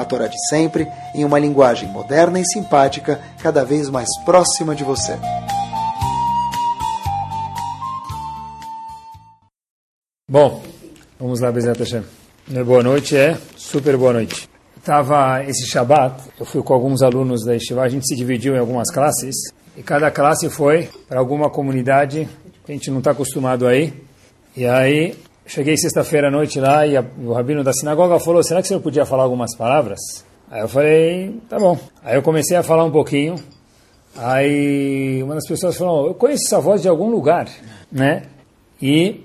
a Torá de sempre, em uma linguagem moderna e simpática, cada vez mais próxima de você. Bom, vamos lá, Bezerra Hashem. Boa noite, é super boa noite. Tava esse Shabat, eu fui com alguns alunos da Yeshiva, a gente se dividiu em algumas classes, e cada classe foi para alguma comunidade que a gente não está acostumado aí. E aí, cheguei sexta-feira à noite lá e a, o rabino da sinagoga falou: será que você podia falar algumas palavras? Aí eu falei: tá bom. Aí eu comecei a falar um pouquinho. Aí uma das pessoas falou: eu conheço essa voz de algum lugar, né? E,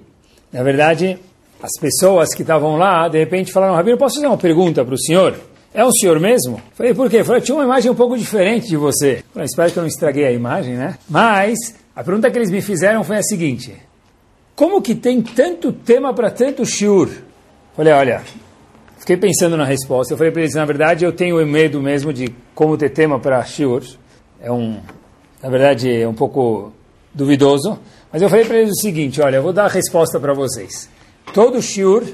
na verdade, as pessoas que estavam lá, de repente falaram: Rabino, posso fazer uma pergunta para o senhor? É o senhor mesmo? Falei, por quê? Falei, tinha uma imagem um pouco diferente de você. Falei, espero que eu não estraguei a imagem, né? Mas a pergunta que eles me fizeram foi a seguinte: Como que tem tanto tema para tanto shiur? Falei, olha, fiquei pensando na resposta. Eu falei para eles, na verdade, eu tenho medo mesmo de como ter tema para shiur. É um, na verdade, é um pouco duvidoso. Mas eu falei para eles o seguinte: olha, eu vou dar a resposta para vocês. Todo shiur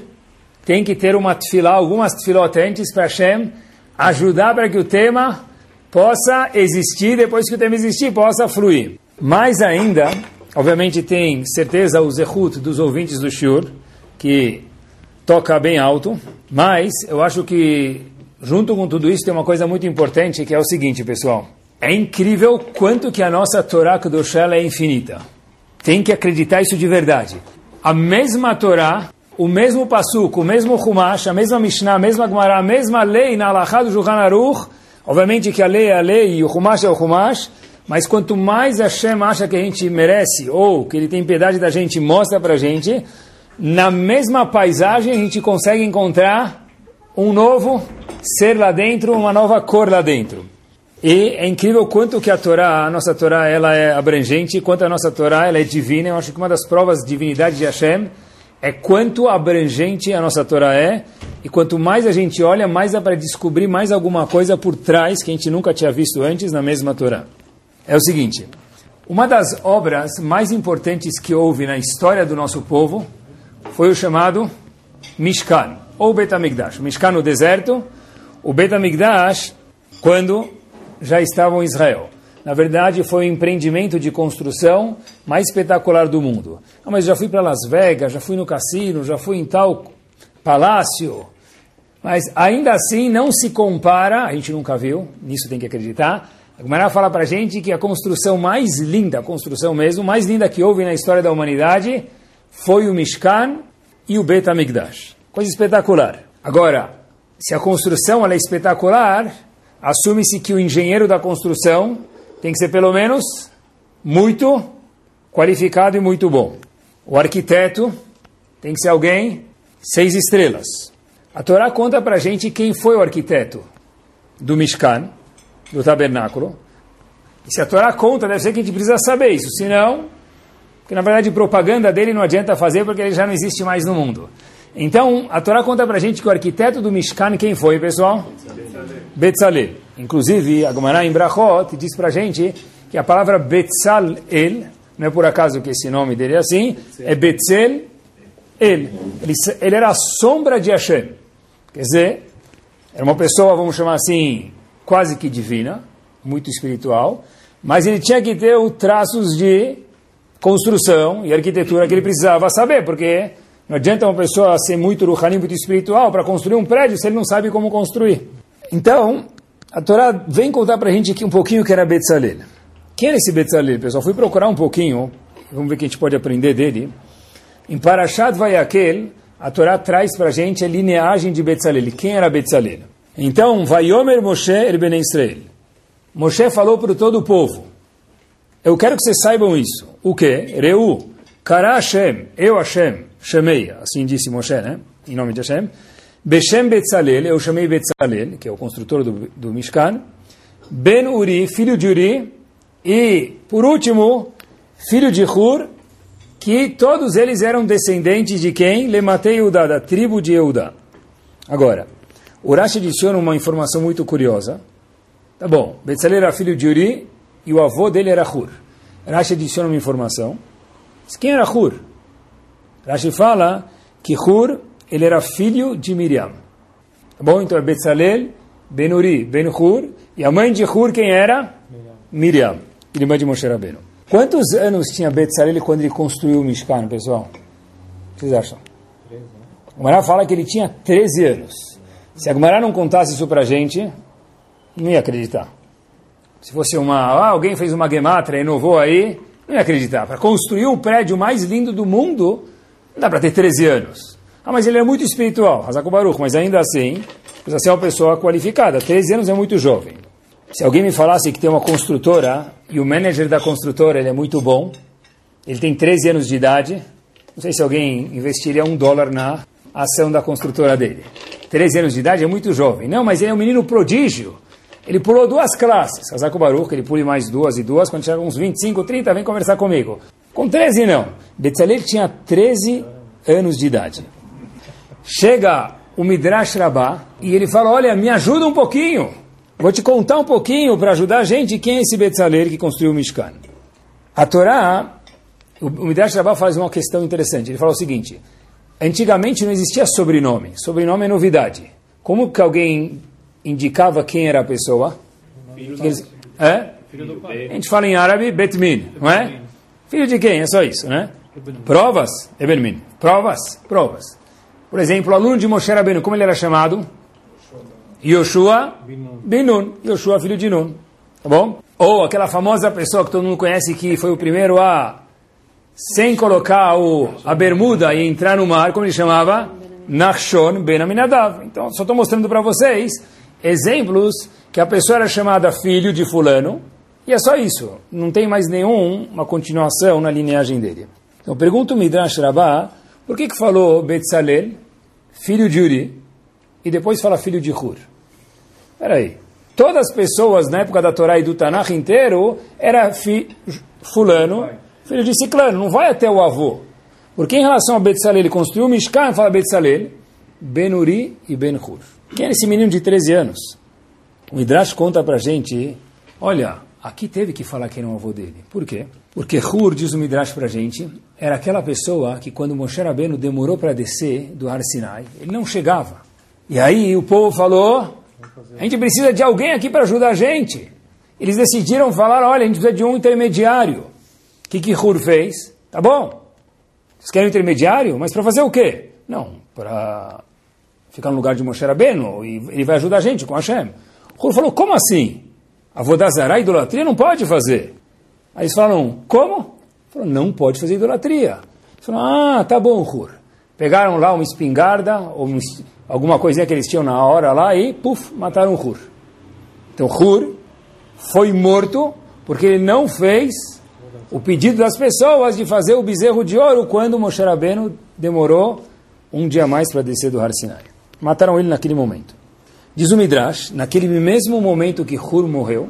tem que ter uma tefilá, algumas tefilot antes para Hashem ajudar para que o tema possa existir, depois que o tema existir, possa fluir. Mais ainda, obviamente tem certeza o zehut dos ouvintes do shiur, que toca bem alto, mas eu acho que junto com tudo isso tem uma coisa muito importante que é o seguinte, pessoal. É incrível quanto que a nossa Torá Kedoshá é infinita. Tem que acreditar isso de verdade. A mesma Torá o mesmo Passuco, o mesmo Humash, a mesma Mishnah, a mesma Gemara, a mesma lei na Alahá do Aruch, obviamente que a lei é a lei e o Humash é o Humash, mas quanto mais Hashem acha que a gente merece, ou que ele tem piedade da gente mostra para a gente, na mesma paisagem a gente consegue encontrar um novo ser lá dentro, uma nova cor lá dentro. E é incrível quanto que a Torá, a nossa Torá, ela é abrangente, quanto a nossa Torá, ela é divina. Eu acho que uma das provas de divindade de Hashem é quanto abrangente a nossa Torá é, e quanto mais a gente olha, mais dá para descobrir mais alguma coisa por trás que a gente nunca tinha visto antes na mesma Torá. É o seguinte, uma das obras mais importantes que houve na história do nosso povo foi o chamado Mishkan, ou Betamigdash. Mishkan no deserto, o Betamigdash quando já estavam em Israel. Na verdade, foi o empreendimento de construção mais espetacular do mundo. Ah, mas já fui para Las Vegas, já fui no cassino, já fui em tal palácio. Mas ainda assim não se compara, a gente nunca viu, nisso tem que acreditar. A Gemara fala para a gente que a construção mais linda, a construção mesmo, mais linda que houve na história da humanidade, foi o Mishkan e o Bet HaMikdash. Coisa espetacular. Agora, se a construção é espetacular, assume-se que o engenheiro da construção tem que ser pelo menos muito qualificado e muito bom. O arquiteto tem que ser alguém seis estrelas. A Torá conta para a gente quem foi o arquiteto do Mishkan, do tabernáculo. E se a Torá conta, deve ser que a gente precisa saber isso. Senão, porque na verdade propaganda dele não adianta fazer porque ele já não existe mais no mundo. Então, a Torá conta para a gente que o arquiteto do Mishkan, quem foi, pessoal? Betzalel. Inclusive, a em Brachot diz para a gente que a palavra Betzalel, não é por acaso que esse nome dele é assim, é Betzel El. Ele, ele era a sombra de Hashem. Quer dizer, era uma pessoa, vamos chamar assim, quase que divina, muito espiritual, mas ele tinha que ter os traços de construção e arquitetura que ele precisava saber, porque não adianta uma pessoa ser muito ruhani, muito espiritual, para construir um prédio se ele não sabe como construir. Então, a Torá vem contar para a gente aqui um pouquinho que era Betzalel. Quem era esse Betzalel, pessoal? Fui procurar um pouquinho, vamos ver o que a gente pode aprender dele. Em Parashat Vayakel, a Torá traz para a gente a lineagem de Betzalel. Quem era Betzalel? Então, Vayomer Moshe el Ben Israel. Moshe falou para todo o povo. Eu quero que vocês saibam isso. O que? Reu, Kara Hashem, eu Hashem, chamei, assim disse Moshe, né? Em nome de Hashem. Beshem Betzalel, eu chamei Betzalel, que é o construtor do, do Mishkan, Ben Uri, filho de Uri, e, por último, filho de Hur, que todos eles eram descendentes de quem? Lematei Eudá, da tribo de Eudá. Agora, Urash adiciona uma informação muito curiosa. Tá bom, Betzalel era filho de Uri e o avô dele era Hur. Rashi adiciona uma informação. Quem era Hur? Rashi fala que Hur ele era filho de Miriam. Tá bom? Então é Betzalel, Ben Uri, Ben Hur. E a mãe de Hur quem era? Miriam, irmã de Moshe Rabbeinu. Quantos anos tinha Betzalel quando ele construiu o Mishkan, pessoal? O que vocês acham? O Mará fala que ele tinha 13 anos. Se a Gumará não contasse isso para a gente, não ia acreditar. Se fosse uma, ah, alguém fez uma gematra, inovou aí, não ia acreditar. Para construir o prédio mais lindo do mundo, não dá para ter 13 anos. Ah, mas ele é muito espiritual, Hazako Baruch, mas ainda assim, precisa ser uma pessoa qualificada. 13 anos é muito jovem. Se alguém me falasse que tem uma construtora e o manager da construtora ele é muito bom, ele tem 13 anos de idade, não sei se alguém investiria um dólar na ação da construtora dele. 13 anos de idade é muito jovem. Não, mas ele é um menino prodígio. Ele pulou duas classes. Hazako Baruch, ele pule mais duas e duas. Quando chegar uns 25, 30, vem conversar comigo. Com 13 não. Betzalel tinha 13 anos de idade. Chega o Midrash Rabbah e ele fala, olha, me ajuda um pouquinho. Vou te contar um pouquinho para ajudar a gente quem é esse Betzalel que construiu o Mishkan. A Torá, o Midrash Rabbah faz uma questão interessante. Ele fala o seguinte, antigamente não existia sobrenome. Sobrenome é novidade. Como que alguém indicava quem era a pessoa? Filho Eles, é? Filho do pai. A gente fala em árabe, Betmin, não é? Filho de quem? É só isso, né? Provas? Ebenmin. Provas? Provas. Por exemplo, o aluno de Moshe Rabbeinu, como ele era chamado? Yoshua Binun. Yoshua, filho de Nun. Tá bom? Ou aquela famosa pessoa que todo mundo conhece que foi o primeiro a, sem colocar o, a bermuda e entrar no mar, como ele chamava? Nachshon Ben Aminadav. Então, só estou mostrando para vocês exemplos que a pessoa era chamada filho de fulano, e é só isso. Não tem mais nenhuma continuação na lineagem dele. Então, pergunta o Midrash Rabbah, por que que falou Betzalel, filho de Uri, e depois fala filho de Hur? Espera aí. Todas as pessoas na época da Torá e do Tanakh inteiro era fi, fulano, filho de Ciclano, não vai até o avô. Porque em relação a Betzalel, ele construiu Mishkan, fala Betzalel, Ben Uri e Ben Hur. Quem era esse menino de 13 anos? O Midrash conta pra gente, olha, aqui teve que falar quem era o avô dele. Por quê? Porque Hur, diz o Midrash pra gente, era aquela pessoa que quando Moshe Rabbeinu demorou para descer do Har Sinai, ele não chegava. E aí o povo falou, a gente precisa de alguém aqui para ajudar a gente. Eles decidiram falar, olha, a gente precisa de um intermediário. Que que Hur fez? Tá bom, vocês querem um intermediário? Mas para fazer o quê? Não, para ficar no lugar de Moshe Rabbeinu, e ele vai ajudar a gente com Hashem. Hur falou, como assim? A Vodazara, idolatria, não pode fazer. Aí eles falaram, como? Falou, não pode fazer idolatria. Eles falaram, ah, tá bom, Hur. Pegaram lá uma espingarda, ou alguma coisinha que eles tinham na hora lá, e, puf, mataram Hur. Então Hur foi morto porque ele não fez o pedido das pessoas de fazer o bezerro de ouro quando Moshe Rabbeinu demorou um dia mais para descer do Har Sinai. Mataram ele naquele momento. Diz o Midrash, naquele mesmo momento que Hur morreu,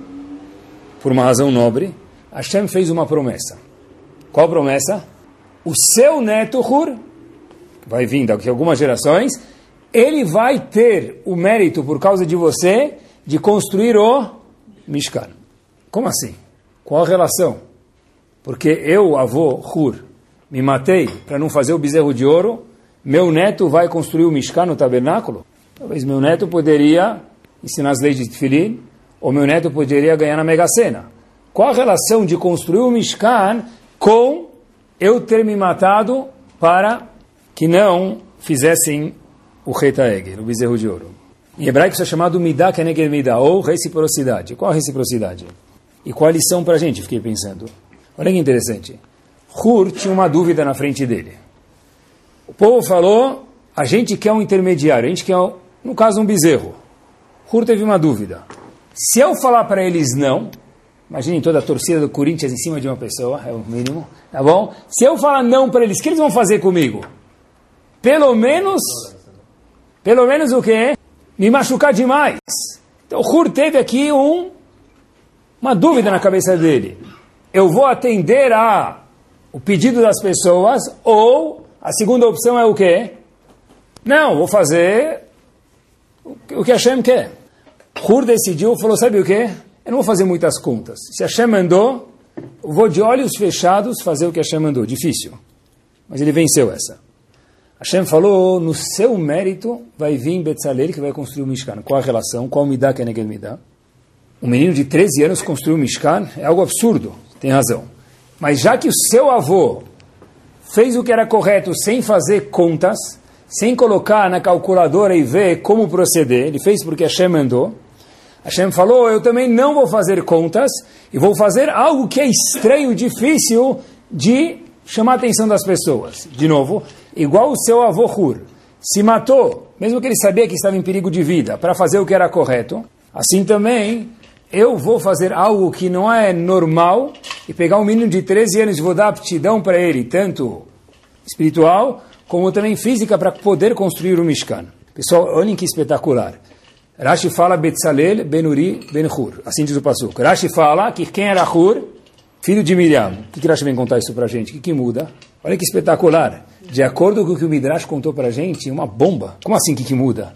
por uma razão nobre, Hashem fez uma promessa. Qual promessa? O seu neto Hur, vai vir daqui a algumas gerações, ele vai ter o mérito, por causa de você, de construir o Mishkan. Como assim? Qual a relação? Porque eu, avô Hur, me matei para não fazer o bezerro de ouro, meu neto vai construir o Mishkan no tabernáculo? Talvez meu neto poderia ensinar as leis de Tfilin, ou meu neto poderia ganhar na Mega Sena. Qual a relação de construir o Mishkan com eu ter me matado para que não fizessem o Reta Eger, o bezerro de ouro? Em hebraico isso é chamado Midah Keneged Midah, ou reciprocidade. Qual a reciprocidade? E qual a lição para a gente? Fiquei pensando. Olha que interessante. Hur tinha uma dúvida na frente dele. O povo falou, a gente quer um intermediário, a gente quer, no caso, um bezerro. Hur teve uma dúvida. Se eu falar para eles não, imaginem toda a torcida do Corinthians em cima de uma pessoa, é o mínimo, tá bom? Se eu falar não para eles, o que eles vão fazer comigo? Pelo menos, pelo menos o quê? Me machucar demais. Então Hur teve aqui um uma dúvida na cabeça dele. Eu vou atender a o pedido das pessoas ou a segunda opção é o quê? Não, vou fazer o que Hashem quer. Hur decidiu, falou, sabe o quê? Eu não vou fazer muitas contas. Se Hashem mandou, eu vou de olhos fechados fazer o que Hashem mandou. Difícil. Mas ele venceu essa. Hashem falou, no seu mérito vai vir Betzalel que vai construir o Mishkan. Qual a relação? Qual Midah que é Neged Midah? Um menino de 13 anos construir o Mishkan é algo absurdo. Tem razão. Mas já que o seu avô fez o que era correto sem fazer contas, sem colocar na calculadora e ver como proceder, ele fez porque Hashem mandou, Hashem falou, eu também não vou fazer contas e vou fazer algo que é estranho, difícil de chamar a atenção das pessoas. De novo, igual o seu avô Hur se matou, mesmo que ele sabia que estava em perigo de vida, para fazer o que era correto, assim também eu vou fazer algo que não é normal e pegar um menino de 13 anos e vou dar aptidão para ele, tanto espiritual como também física, para poder construir o Mishkan. Pessoal, olhem que espetacular. Rashi fala Betzalel Benuri Ben-Hur. Assim diz o Pasuk. Rashi fala que quem era Hur? Filho de Miriam. O que, que Rashi vem contar isso para gente? O que, que muda? Olha que espetacular. De acordo com o que o Midrash contou para gente, uma bomba. Como assim que, que muda?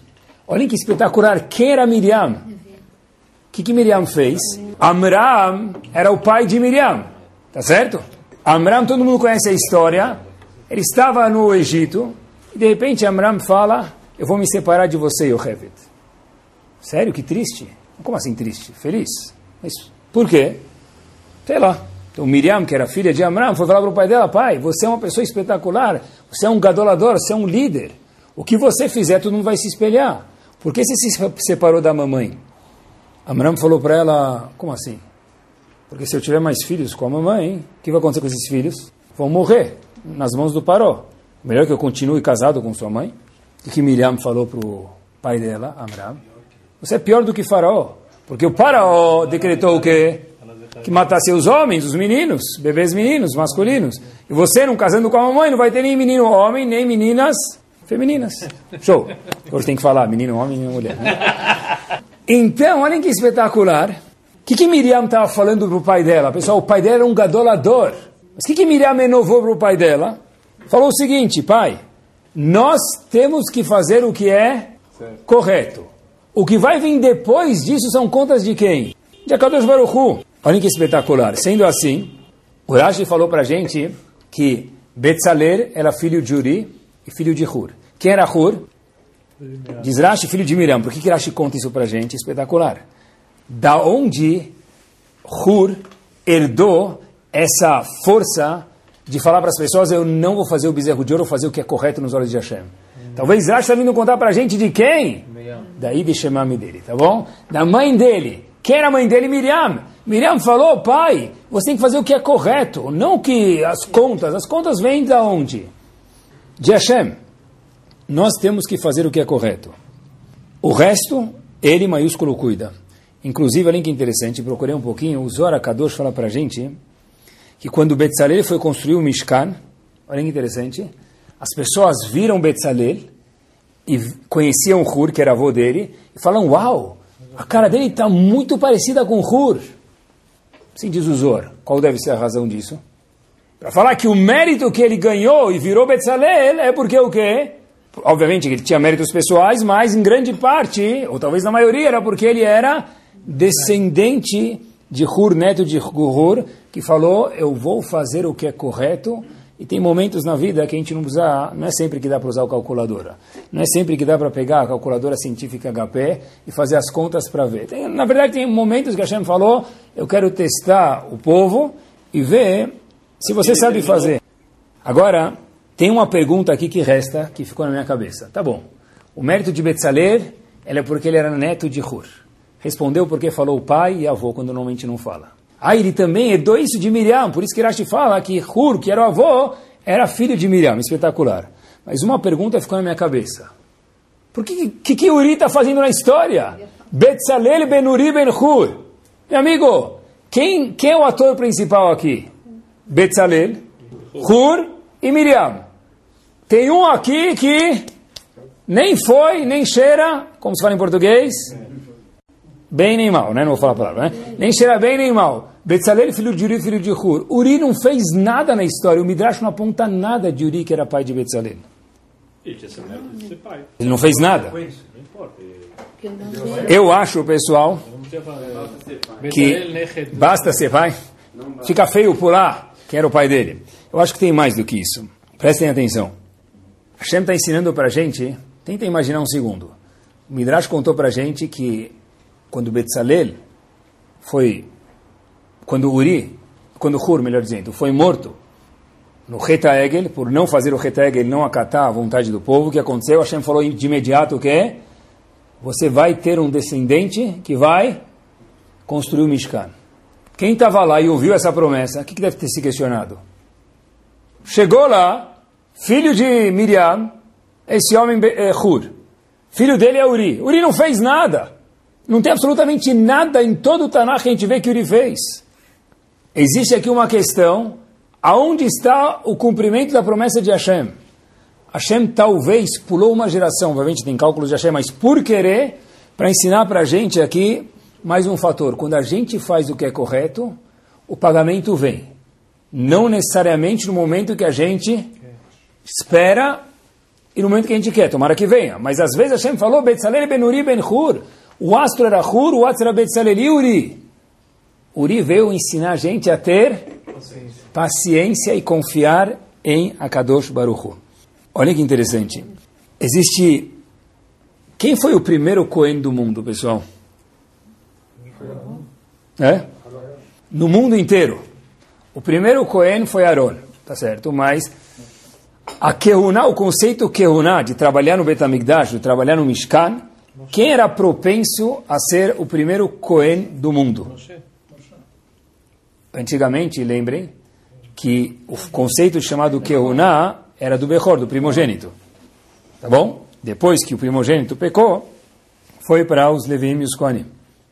Olhem que espetacular. Quem era Miriam? Que, que Miriam fez? Amram era o pai de Miriam. Tá certo? Amram, todo mundo conhece a história. Ele estava no Egito e de repente Amram fala: Eu vou me separar de você, Yocheved. Sério, que triste. Como assim triste? Feliz. Mas por quê? Sei lá. Então Miriam, que era filha de Amram, foi falar para o pai dela, pai, você é uma pessoa espetacular, você é um gadolador, você é um líder. O que você fizer, todo mundo vai se espelhar. Por que você se separou da mamãe? Amram falou para ela, como assim? Porque se eu tiver mais filhos com a mamãe, o que vai acontecer com esses filhos? Vão morrer nas mãos do Paró. Melhor que eu continue casado com sua mãe. O que Miriam falou para o pai dela, Amram? Você é pior do que Faraó. Porque o Faraó decretou o quê? Que matasse os homens, os meninos, bebês meninos, masculinos. E você, não casando com a mamãe, não vai ter nem menino homem, nem meninas femininas. Show. Hoje tem que falar menino homem e mulher. Né? Então, olhem que espetacular. O que, que Miriam estava falando para o pai dela? Pessoal, o pai dela era um gadolador. Mas o que, que Miriam renovou para o pai dela? Falou o seguinte, pai, nós temos que fazer o que é correto. O que vai vir depois disso são contas de quem? De Akadosh Baruch Hu. Olha que espetacular. Sendo assim, o Rashi falou para a gente que Betzaler era filho de Uri e filho de Hur. Quem era Hur? Diz Rashi, filho de Miriam. Por que, que Rashi conta isso para gente? Espetacular. Da onde Hur herdou essa força de falar para as pessoas, eu não vou fazer o bezerro de ouro, vou fazer o que é correto nos olhos de Hashem. Talvez Rashi está vindo contar para a gente de quem? Daí de Shemami dele, tá bom? Da mãe dele. Quem era a mãe dele? Miriam. Miriam falou, pai, você tem que fazer o que é correto, não que as contas. As contas vêm de onde? De Hashem. Nós temos que fazer o que é correto. O resto, ele maiúsculo cuida. Inclusive, olha que interessante, procurei um pouquinho, o Zohar Kadosh fala para a gente que quando Betzalel foi construir o Mishkan, olha que interessante, as pessoas viram Betzalel e conheciam Hur, que era avô dele, e falam, uau, a cara dele está muito parecida com Hur. Assim diz o Zor. Qual deve ser a razão disso? Para falar que o mérito que ele ganhou e virou Betzalel é porque o quê? Obviamente ele tinha méritos pessoais, mas em grande parte, ou talvez na maioria, era porque ele era descendente de Hur, neto de Hur, que falou, eu vou fazer o que é correto, e tem momentos na vida que a gente não precisa, não é sempre que dá para usar a calculadora. Não é sempre que dá para pegar a calculadora científica HP e fazer as contas para ver. Tem, na verdade, tem momentos que a Hashem falou, eu quero testar o povo e ver se você sabe fazer. Agora, tem uma pergunta aqui que resta, que ficou na minha cabeça. Tá bom. O mérito de Betzaler, é porque ele era neto de Hur. Respondeu porque falou pai e avô, quando normalmente não fala. Ah, ele também herdou isso de Miriam, por isso que Rashi fala que Hur, que era o avô, era filho de Miriam, espetacular. Mas uma pergunta ficou na minha cabeça. Por que que, que Uri está fazendo na história? Betzalel ben Uri ben Hur. Meu amigo, quem, quem é o ator principal aqui? Betzalel, Hur e Miriam. Tem um aqui que nem foi, nem cheira, como se fala em português, bem nem mal, né? Não vou falar a palavra, né? Nem cheira bem nem mal. Betzalel, filho de Uri, filho de Hur. Uri não fez nada na história. O Midrash não aponta nada de Uri, que era pai de Betzalel. Ele não fez nada. Eu acho, pessoal, que basta ser pai. Fica feio pular quem era o pai dele. Eu acho que tem mais do que isso. Prestem atenção. Hashem está ensinando para a gente, tenta imaginar um segundo. O Midrash contou para a gente que quando Betzalel foi, quando Uri, quando Hur, melhor dizendo, foi morto no Reta Egel, por não fazer o Reta Egel, não acatar a vontade do povo, o que aconteceu? Hashem falou de imediato que você vai ter um descendente que vai construir o Mishkan. Quem estava lá e ouviu essa promessa, o que, que deve ter se questionado? Chegou lá, filho de Miriam, esse homem é Hur. Filho dele é Uri. Uri não fez nada. Não tem absolutamente nada em todo o Tanakh que a gente vê que Uri fez. Existe aqui uma questão, aonde está o cumprimento da promessa de Hashem? Hashem talvez pulou uma geração, obviamente tem cálculos de Hashem, mas por querer, para ensinar para a gente aqui mais um fator. Quando a gente faz o que é correto, o pagamento vem. Não necessariamente no momento que a gente espera e no momento que a gente quer, tomara que venha. Mas às vezes Hashem falou, Betzalel ben Uri ben Hur, o astro era Hur, o astro era Betzalel e Uri. Uri veio ensinar a gente a ter paciência, paciência e confiar em Akadosh Baruch Hu. Olha que interessante. Existe... Quem foi o primeiro Cohen do mundo, pessoal? É? No mundo inteiro. O primeiro Cohen foi Aaron, tá certo? Mas a Kehuná, o conceito Kehuná, de trabalhar no Betamigdash, de trabalhar no Mishkan, quem era propenso a ser o primeiro Cohen do mundo? Antigamente, lembrem, que o conceito chamado Kehuná era do Bechor, do primogênito. Tá bom? Depois que o primogênito pecou, foi para os Levim e os Kohanim.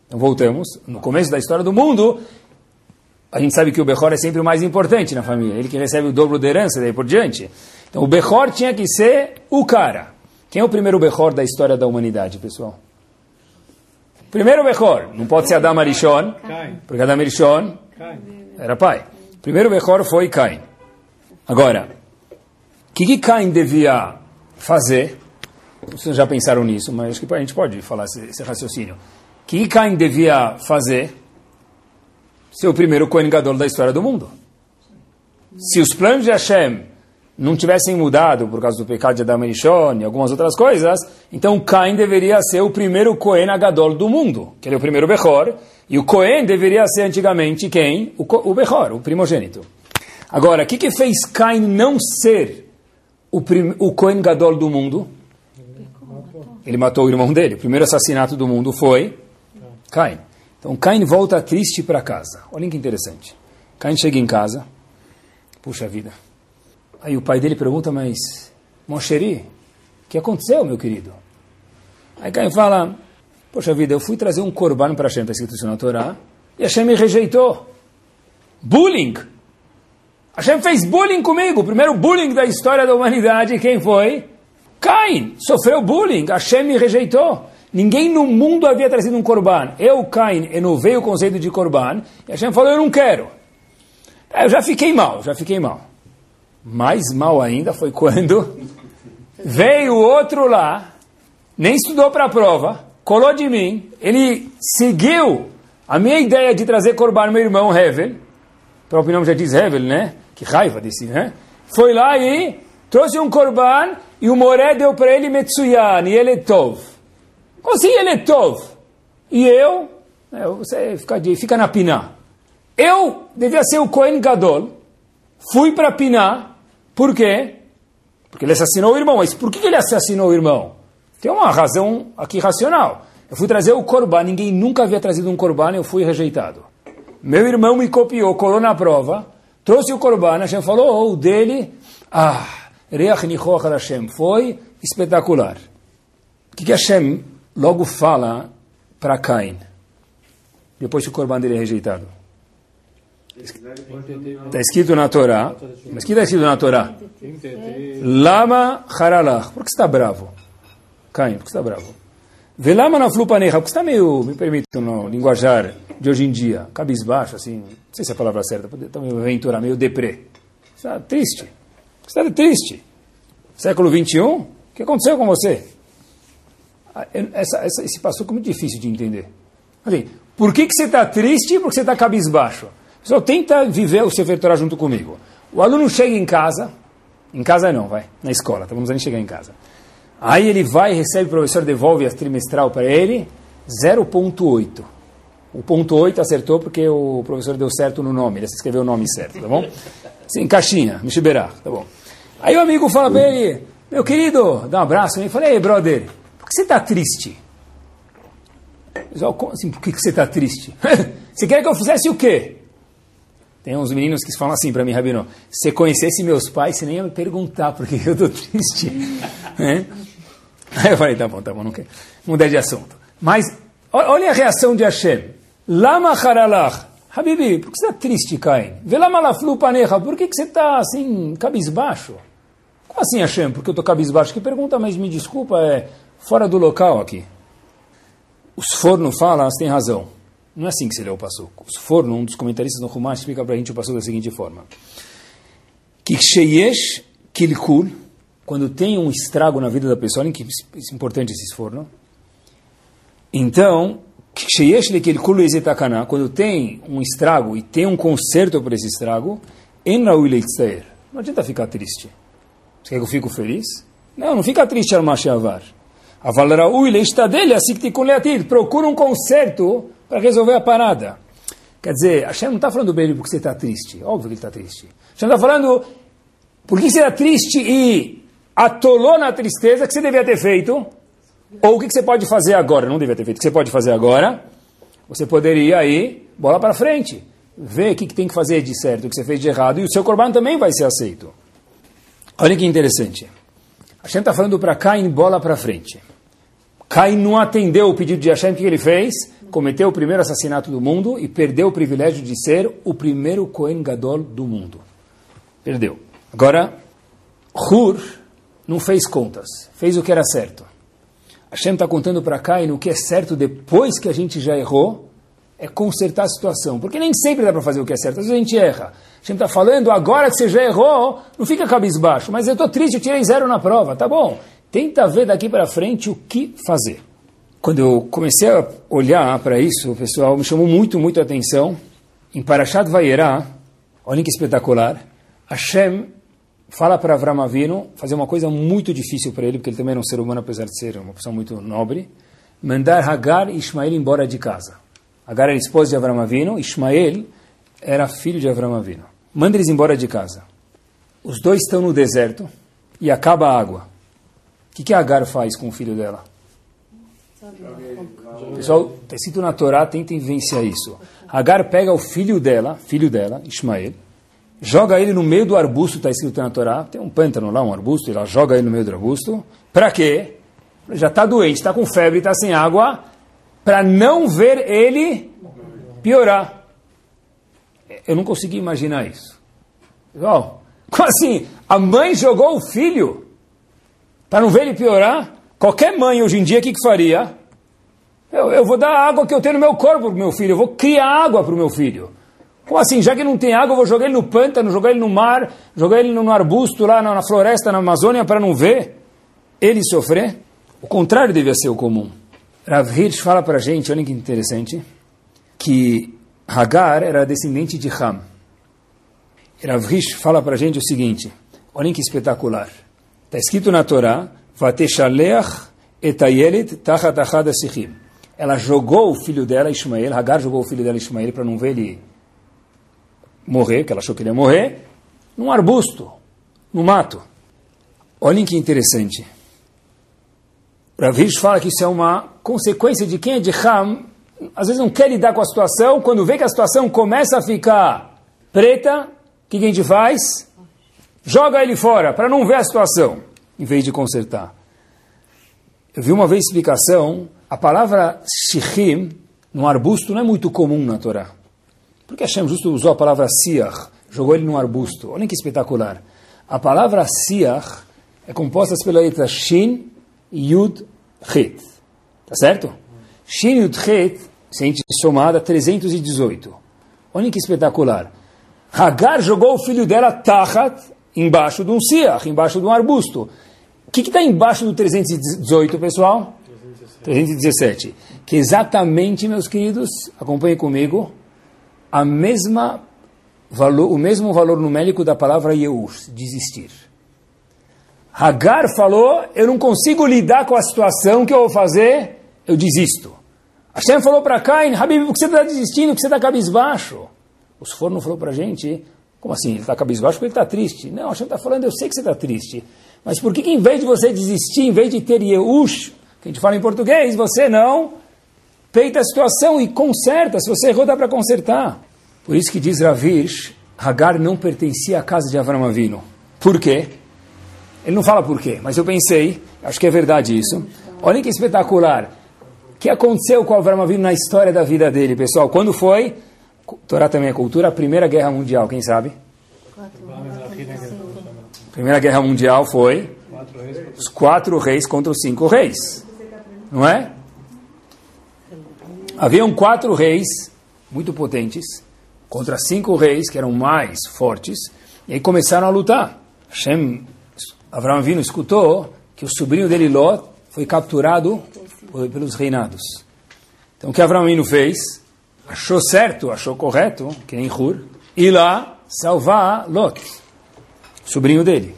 Então voltamos, no começo da história do mundo, a gente sabe que o Bechor é sempre o mais importante na família, ele que recebe o dobro da herança, daí por diante. Então o Bechor tinha que ser o cara. Quem é o primeiro Bechor da história da humanidade, pessoal? Primeiro Bechor, não pode ser Adam Arishon, porque Adam Arishon era pai. Primeiro Bechor foi Cain. Agora, o que, que Cain devia fazer? Vocês já pensaram nisso, mas acho que a gente pode falar esse, esse raciocínio. O que, que Cain devia fazer? Ser o primeiro Kohen Gadol da história do mundo. Se os planos de Hashem não tivessem mudado por causa do pecado de Adam e Rishon e algumas outras coisas, então Cain deveria ser o primeiro Cohen Agadol do mundo, que ele é o primeiro Bechor, e o Cohen deveria ser antigamente quem? O, o Bechor, o primogênito. Agora, o que, que fez Cain não ser o, o Cohen Gadol do mundo? Ele matou o irmão dele. O primeiro assassinato do mundo foi Cain. Então Cain volta triste para casa. Olhem que interessante. Cain chega em casa. Puxa vida Aí o pai dele pergunta, mas, Moncheri, o que aconteceu, meu querido? Aí Caim fala, poxa vida, eu fui trazer um corban para Hashem, está escrito isso na Torá, e Hashem me rejeitou. Bullying! Hashem fez bullying comigo, o primeiro bullying da história da humanidade, quem foi? Caim, sofreu bullying, Hashem me rejeitou. Ninguém no mundo havia trazido um corban. Eu, Caim, inovei o conceito de corban, e Hashem falou, eu não quero. Eu já fiquei mal, já fiquei mal. Mais mal ainda foi quando veio outro lá, nem estudou para a prova, colou de mim, ele seguiu a minha ideia de trazer Corban meu irmão Hevel, o próprio nome já diz Hevel, né? Que raiva desse, né? Foi lá e trouxe um Corban e o Moré deu para ele Metsuyan, e ele é Tov. Como assim ele é Tov? E eu, né, você fica, fica na Piná. Eu devia ser o Cohen Gadol, fui para Piná, por quê? Porque ele assassinou o irmão. Mas por que ele assassinou o irmão? Tem uma razão aqui racional. Eu fui trazer o corban, ninguém nunca havia trazido um corban, eu fui rejeitado. Meu irmão me copiou, colou na prova, trouxe o corban, Hashem falou, oh, o dele, ah, Reach Nichoch Hashem, foi espetacular. O que, que Hashem logo fala para Cain, depois que o corban dele é rejeitado? Está escrito na Torá. Mas que está escrito na Torá? Lama haralach. Por que você está bravo? Caim, por que você está bravo? Velama na flupaneja, porque está meio, me permite no linguajar de hoje em dia, cabisbaixo, assim, não sei se é a palavra certa, está meio aventura, meio deprê. Está triste. Está triste. Século 21, o que aconteceu com você? Ah, essa, essa, esse passo é muito difícil de entender. Assim, por que, que você está triste? Porque você está cabisbaixo. Pessoal, tenta viver o Sefer Torah junto comigo. O aluno chega em casa, em casa não, vai, na escola, tá, vamos nem chegar em casa. Aí ele vai, recebe, o professor devolve a trimestral para ele, 0.8. O ponto 8 acertou porque o professor deu certo no nome, ele escreveu o nome certo, tá bom? Sim, caixinha, Mishiberá, tá bom. Aí o amigo fala para ele, meu querido, dá um abraço, e fala, ei, brother, por que você está triste? Assim, por que você está triste? você quer que eu fizesse o quê? Tem uns meninos que falam assim para mim, Rabino, se conhecesse meus pais, você nem ia me perguntar porque eu estou triste. é? Aí eu falei, tá bom, tá bom, não quero. Mudei de assunto. Mas, olha a reação de Hashem. Lama haralach. Habibi, por que você está triste, Caim? Velama laflu paneja, por que, que você está assim, cabisbaixo? Como assim, Hashem? Porque eu estou cabisbaixo? Que pergunta, mas me desculpa, é fora do local aqui. Os forno falam, tem razão. Não é assim que se lê o Passuco. Os forno, um dos comentaristas no Rumash, explica para a gente o Passuco da seguinte forma. Que kilkul, quando tem um estrago na vida da pessoa, olha que importante esse forno. Então, sheyesh kilkul ezetakana, quando tem um estrago e tem um conserto para esse estrago, Não adianta ficar triste. Você quer que eu fico feliz? Não, não fica triste, Armashavar. Aval está dele, assim que te Procura um conserto para resolver a parada. Quer dizer, Hashem não está falando bem porque você está triste. Óbvio que ele está triste. Hashem está falando por que você está triste e atolou na tristeza que você devia ter feito. Ou o que você pode fazer agora? Não devia ter feito. O que você pode fazer agora? Você poderia aí, bola para frente. Ver o que tem que fazer de certo, o que você fez de errado. E o seu corban também vai ser aceito. Olha que interessante. Hashem está falando para Caim, bola para frente. Caim não atendeu o pedido de Hashem, o que ele fez? Cometeu o primeiro assassinato do mundo e perdeu o privilégio de ser o primeiro Kohen Gadol do mundo. Perdeu. Agora, Hur não fez contas, fez o que era certo. Hashem está contando para Caim o que é certo depois que a gente já errou, é consertar a situação. Porque nem sempre dá para fazer o que é certo, às vezes a gente erra. Gente está falando, agora que você já errou, não fica cabisbaixo. Mas eu estou triste, eu tirei zero na prova. Tá bom, tenta ver daqui para frente o que fazer. Quando eu comecei a olhar para isso, pessoal, me chamou muito, muito a atenção. Em Parashat Vayera, olhem que espetacular, Hashem fala para Avram Avinu fazer uma coisa muito difícil para ele, porque ele também era um ser humano, apesar de ser uma pessoa muito nobre, mandar Hagar e Ismael embora de casa. Hagar era esposa de Avram Avinu, Ismael era filho de Avram Avinu manda eles embora de casa. Os dois estão no deserto e acaba a água. O que, que a Agar faz com o filho dela? Pessoal, está escrito na Torá, tentem vencer isso. Agar pega o filho dela, filho dela, Ismael, joga ele no meio do arbusto, está escrito na Torá, tem um pântano lá, um arbusto, ela joga ele no meio do arbusto. Para quê? Já está doente, está com febre, está sem água, para não ver ele piorar. Eu não consegui imaginar isso. Pessoal, como assim? A mãe jogou o filho para não ver ele piorar? Qualquer mãe hoje em dia, o que, que faria? Eu, eu vou dar a água que eu tenho no meu corpo para o meu filho, eu vou criar água para o meu filho. Como assim? Já que não tem água, eu vou jogar ele no pântano, jogar ele no mar, jogar ele no arbusto lá na, na floresta, na Amazônia, para não ver ele sofrer? O contrário devia ser o comum. Rav Hirsch fala para a gente, olha que interessante, que Hagar era descendente de Ham. Rav Rish fala para a gente o seguinte, olhem que espetacular. Está escrito na Torá. Ela jogou o filho dela, Ismael, Hagar jogou o filho dela, Ismael, para não ver ele morrer, que ela achou que ele ia morrer, num arbusto, no mato. Olhem que interessante. Rav Rish fala que isso é uma consequência de quem é de Ham às vezes não quer lidar com a situação, quando vê que a situação começa a ficar preta, o que a gente faz? Joga ele fora, para não ver a situação, em vez de consertar. Eu vi uma vez explicação, a palavra shichim, no arbusto, não é muito comum na Torá. Porque Hashem justo usou a palavra siach, jogou ele no arbusto. Olha que espetacular. A palavra siach é composta pela letra shin, yud, het. Tá certo? Shin Yud Het, se a gente somar, dá 318. Olha que espetacular. Hagar jogou o filho dela Tachat embaixo de um siach, embaixo de um arbusto. O que está embaixo do 318, pessoal? 317. Que exatamente, meus queridos, acompanhem comigo, a mesma valor, o mesmo valor numérico da palavra Yeush, desistir. Hagar falou, eu não consigo lidar com a situação, o que eu vou fazer? Eu desisto. Hashem falou para Cain, Habib, por que você está desistindo, por que você está cabisbaixo? O Sforno falou para a gente, como assim? Ele está cabisbaixo porque ele está triste. Não, Hashem está falando, eu sei que você está triste. Mas por que, que em vez de você desistir, em vez de ter Yeush, que a gente fala em português, você não peita a situação e conserta. Se você errou, dá para consertar. Por isso que diz Ravish, Hagar não pertencia à casa de Avram Avinu. Por quê? Ele não fala por quê, mas eu pensei, acho que é verdade isso. Olha que espetacular. O que aconteceu com Avram Avinu na história da vida dele, pessoal? Quando foi? Torá também é cultura, a Primeira Guerra Mundial, quem sabe? Primeira Guerra Mundial foi os quatro reis contra os cinco reis. Não é? Haviam quatro reis muito potentes contra cinco reis que eram mais fortes, e aí começaram a lutar. Hashem, Avraham Avinu escutou que o sobrinho dele Lot foi capturado pelos reinados. Então o que Avraham Avinu fez? Achou certo, achou correto, que nem Hur, ir lá salvar Lot, sobrinho dele.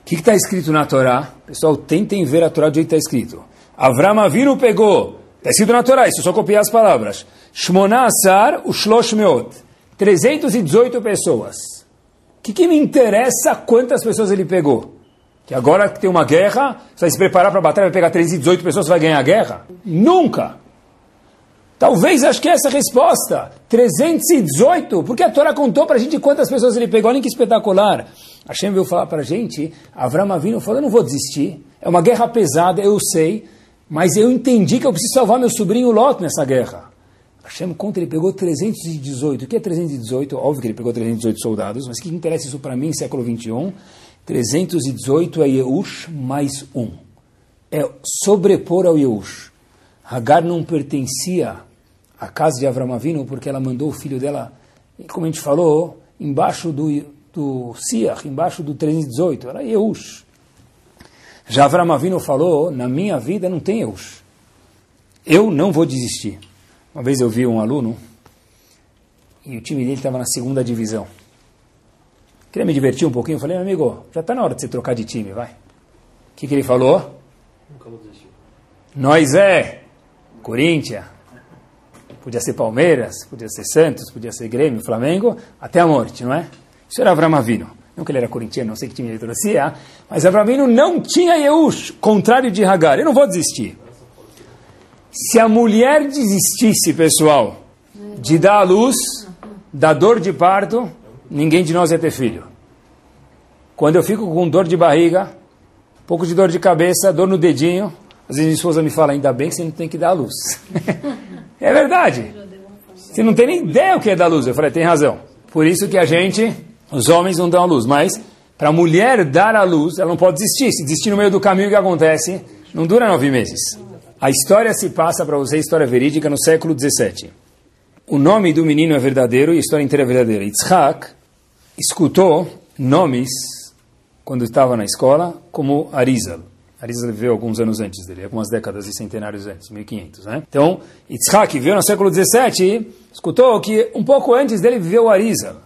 O que está escrito na Torá? Pessoal, tentem ver a Torá do jeito que está escrito. Avraham Avinu pegou Está escrito na Torá, isso só copiar as palavras. Shmona Asar, o Shlosh Meot. 318 pessoas. O que, que me interessa quantas pessoas ele pegou? Que agora que tem uma guerra, você vai se preparar para a batalha, vai pegar 318 pessoas, você vai ganhar a guerra? Nunca! Talvez acho que é essa a resposta. 318, porque a Torá contou para a gente quantas pessoas ele pegou. Olha que espetacular. Hashem veio falar para a gente, Avram Avinu falou, eu não vou desistir. É uma guerra pesada, eu sei. Mas eu entendi que eu preciso salvar meu sobrinho Lot nessa guerra. Hashem conta, ele pegou 318. O que é 318? Óbvio que ele pegou 318 soldados, mas o que interessa isso para mim, século 21? 318 é Yeush mais um. É sobrepor ao Yeush. Hagar não pertencia à casa de Avram Avinu porque ela mandou o filho dela, como a gente falou, embaixo do, do Siach, embaixo do 318. Era Yeush. Já Avram Avinu falou, na minha vida não tem Eush. Eu não vou desistir. Uma vez eu vi um aluno e o time dele estava na segunda divisão. Queria me divertir um pouquinho. Eu falei, meu amigo, já está na hora de você trocar de time, vai. O que, que ele falou? Nunca vou desistir. Nós é Corinthians. Podia ser Palmeiras, podia ser Santos, podia ser Grêmio, Flamengo, até a morte, não é? Isso era Avram Avinu. Não que ele era corintiano, não sei que time ele torcia, mas Avramino não tinha Yeush, contrário de Hagar. Eu não vou desistir. Se a mulher desistisse, pessoal, de dar a luz, da dor de parto, ninguém de nós ia ter filho. Quando eu fico com dor de barriga, pouco de dor de cabeça, dor no dedinho, às vezes minha esposa me fala, ainda bem que você não tem que dar luz. é verdade. Você não tem nem ideia o que é dar luz. Eu falei, tem razão. Por isso que a gente os homens não dão a luz, mas para a mulher dar a luz, ela não pode desistir. Se desistir no meio do caminho, o que acontece? Não dura nove meses. A história se passa para você, história verídica, no século 17. O nome do menino é verdadeiro e a história inteira é verdadeira. Yitzhak escutou nomes, quando estava na escola, como Arizal. Arizal viveu alguns anos antes dele, algumas décadas e centenários antes, 1500. Né? Então, Yitzhak viveu no século 17, escutou que um pouco antes dele viveu Arizal.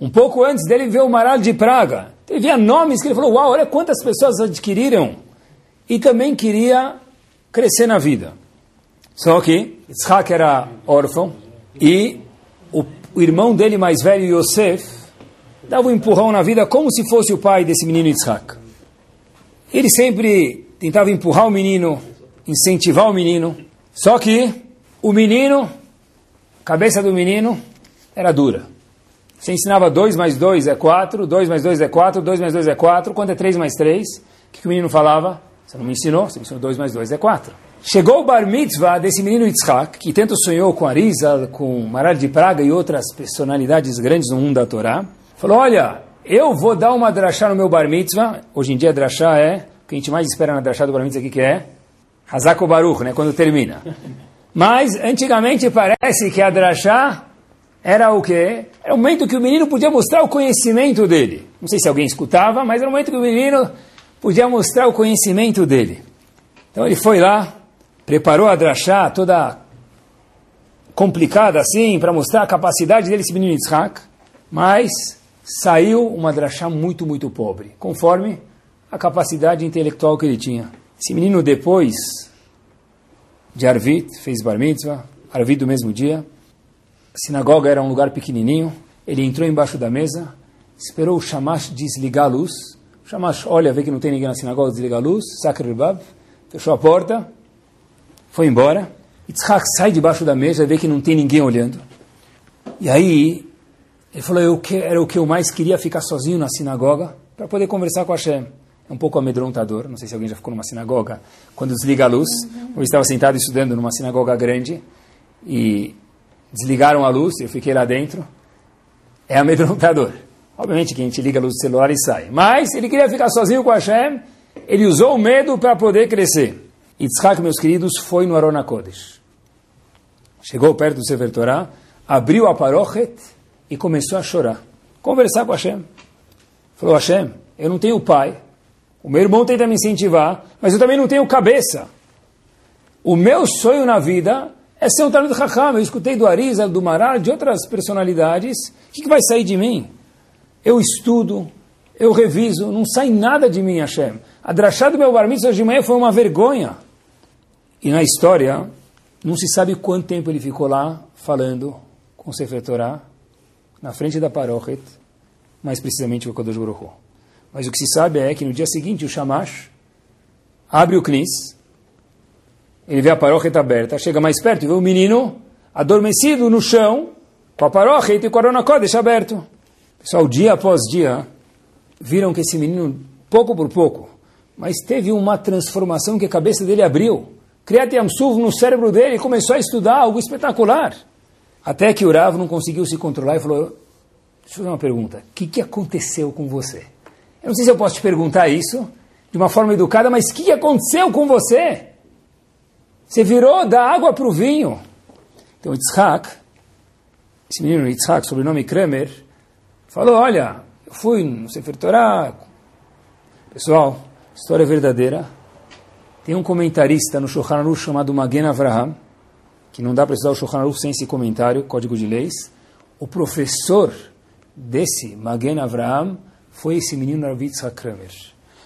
Um pouco antes dele veio o Maral de Praga. Ele via nomes que ele falou, uau, olha quantas pessoas adquiriram. E também queria crescer na vida. Só que Yitzhak era órfão e o, o irmão dele mais velho, Yosef, dava um empurrão na vida como se fosse o pai desse menino Yitzhak. Ele sempre tentava empurrar o menino, incentivar o menino. Só que o menino, a cabeça do menino, era dura. Você ensinava 2 mais 2 é 4, 2 mais 2 é 4, 2 mais 2 é 4. Quanto é 3 mais 3? O que, que o menino falava? Você não me ensinou, você me ensinou 2 mais 2 é 4. Chegou o bar mitzvah desse menino Yitzhak, que tanto sonhou com Arizal, com Maral de Praga e outras personalidades grandes no mundo da Torá. Falou, olha, eu vou dar uma drachá no meu bar mitzvah. Hoje em dia drachá é, o que a gente mais espera na drachá do bar mitzvah aqui que é? Hazako Baruch, né, quando termina. Mas, antigamente, parece que a drachá era o quê? Era o momento que o menino podia mostrar o conhecimento dele. Não sei se alguém escutava, mas era o momento que o menino podia mostrar o conhecimento dele. Então ele foi lá, preparou a drachá toda complicada assim, para mostrar a capacidade dele, esse menino Yitzhak, mas saiu uma drachá muito, muito pobre, conforme a capacidade intelectual que ele tinha. Esse menino depois de Arvit, fez bar mitzvah, Arvit do mesmo dia, a sinagoga era um lugar pequenininho, ele entrou embaixo da mesa, esperou o Shamash desligar a luz, o Shamash olha, vê que não tem ninguém na sinagoga, desliga a luz, Sakr fechou a porta, foi embora, Yitzhak sai debaixo da mesa, vê que não tem ninguém olhando. E aí, ele falou, eu que, era o que eu mais queria, ficar sozinho na sinagoga, para poder conversar com Hashem. É um pouco amedrontador, não sei se alguém já ficou numa sinagoga, quando desliga a luz, uhum. eu estava sentado estudando numa sinagoga grande, e desligaram a luz, eu fiquei lá dentro, é amedrontador. Obviamente que a gente liga a luz do celular e sai. Mas ele queria ficar sozinho com Hashem, ele usou o medo para poder crescer. Yitzhak, meus queridos, foi no Arona Kodesh. Chegou perto do Sefer Torah, abriu a parochet e começou a chorar. Conversar com Hashem. Falou, Hashem, eu não tenho pai. O meu irmão tenta me incentivar, mas eu também não tenho cabeça. O meu sonho na vida é ser um Talmud Chacham. Eu escutei do Arizal, do Marar, de outras personalidades. O que, que vai sair de mim? Eu estudo, eu reviso, não sai nada de mim, Hashem. A drachá do meu bar mitzvah de manhã foi uma vergonha. E na história, não se sabe quanto tempo ele ficou lá falando com o Sefer Torah, na frente da Parochet, mais precisamente o Kodosh Baruch Mas o que se sabe é que no dia seguinte o Shamash abre o Knis, ele vê a Parochet aberta, chega mais perto e vê o menino adormecido no chão, com a Parochet e o Corona Kodesh aberto. Pessoal, dia após dia, viram que esse menino, pouco por pouco, mas teve uma transformação que a cabeça dele abriu. Kriyat Yamsuf no cérebro dele começou a estudar algo espetacular. Até que o Rav não conseguiu se controlar e falou: Deixa eu fazer uma pergunta. O que, que aconteceu com você? Eu não sei se eu posso te perguntar isso de uma forma educada, mas o que, que aconteceu com você? Você virou da água para o vinho. Então, Yitzhak, esse menino Yitzhak, sobrenome Kramer, falou: Olha, eu fui no Sefer Torah. Pessoal, história verdadeira. Tem um comentarista no Shulchan Aruch chamado Magen Avraham, que não dá para estudar o Shulchan Aruch sem esse comentário, código de leis. O professor desse Magen Avraham foi esse menino Ravitz Kramer.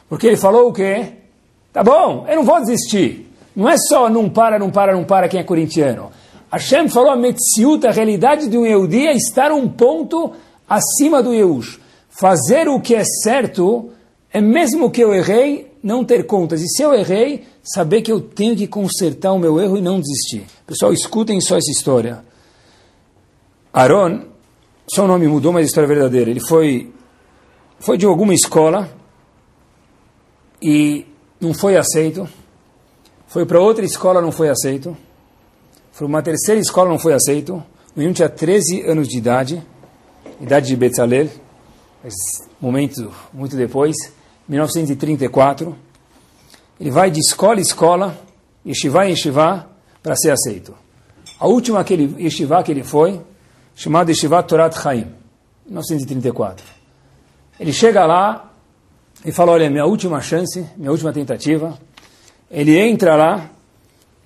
Porque ele falou o quê? Tá bom, eu não vou desistir. Não é só não para, não para, não para quem é corintiano. Hashem falou a Metziut, a realidade de um Yehudi é estar um ponto acima do Yehush. Fazer o que é certo é mesmo que eu errei, não ter contas. E se eu errei, saber que eu tenho que consertar o meu erro e não desistir. Pessoal, escutem só essa história. Aaron, só o nome mudou, mas a história é verdadeira. Ele foi, foi de alguma escola e não foi aceito. Foi para outra escola, não foi aceito. Foi uma terceira escola, não foi aceito. O menino tinha 13 anos de idade, idade de Betzalel, momento muito depois. 1934. Ele vai de escola em escola, yeshiva em yeshiva, para ser aceito. A última que ele, que ele foi, chamada Yeshiva Torat Chaim, 1934. Ele chega lá e fala, olha, minha última chance, minha última tentativa. Ele entra lá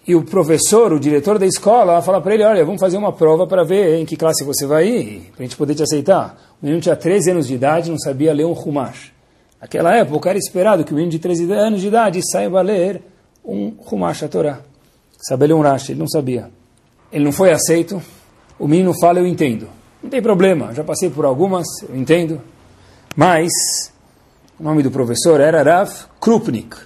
e o professor, o diretor da escola, fala para ele, olha, vamos fazer uma prova para ver em que classe você vai ir, para a gente poder te aceitar. O menino tinha 13 anos de idade, não sabia ler um Humash. Naquela época era esperado que o menino de 13 anos de idade saiba ler um Humash, a Torá. Saber um Rashi, ele não sabia. Ele não foi aceito. O menino fala, eu entendo. Não tem problema, já passei por algumas, eu entendo. Mas, o nome do professor era Rav Krupnik.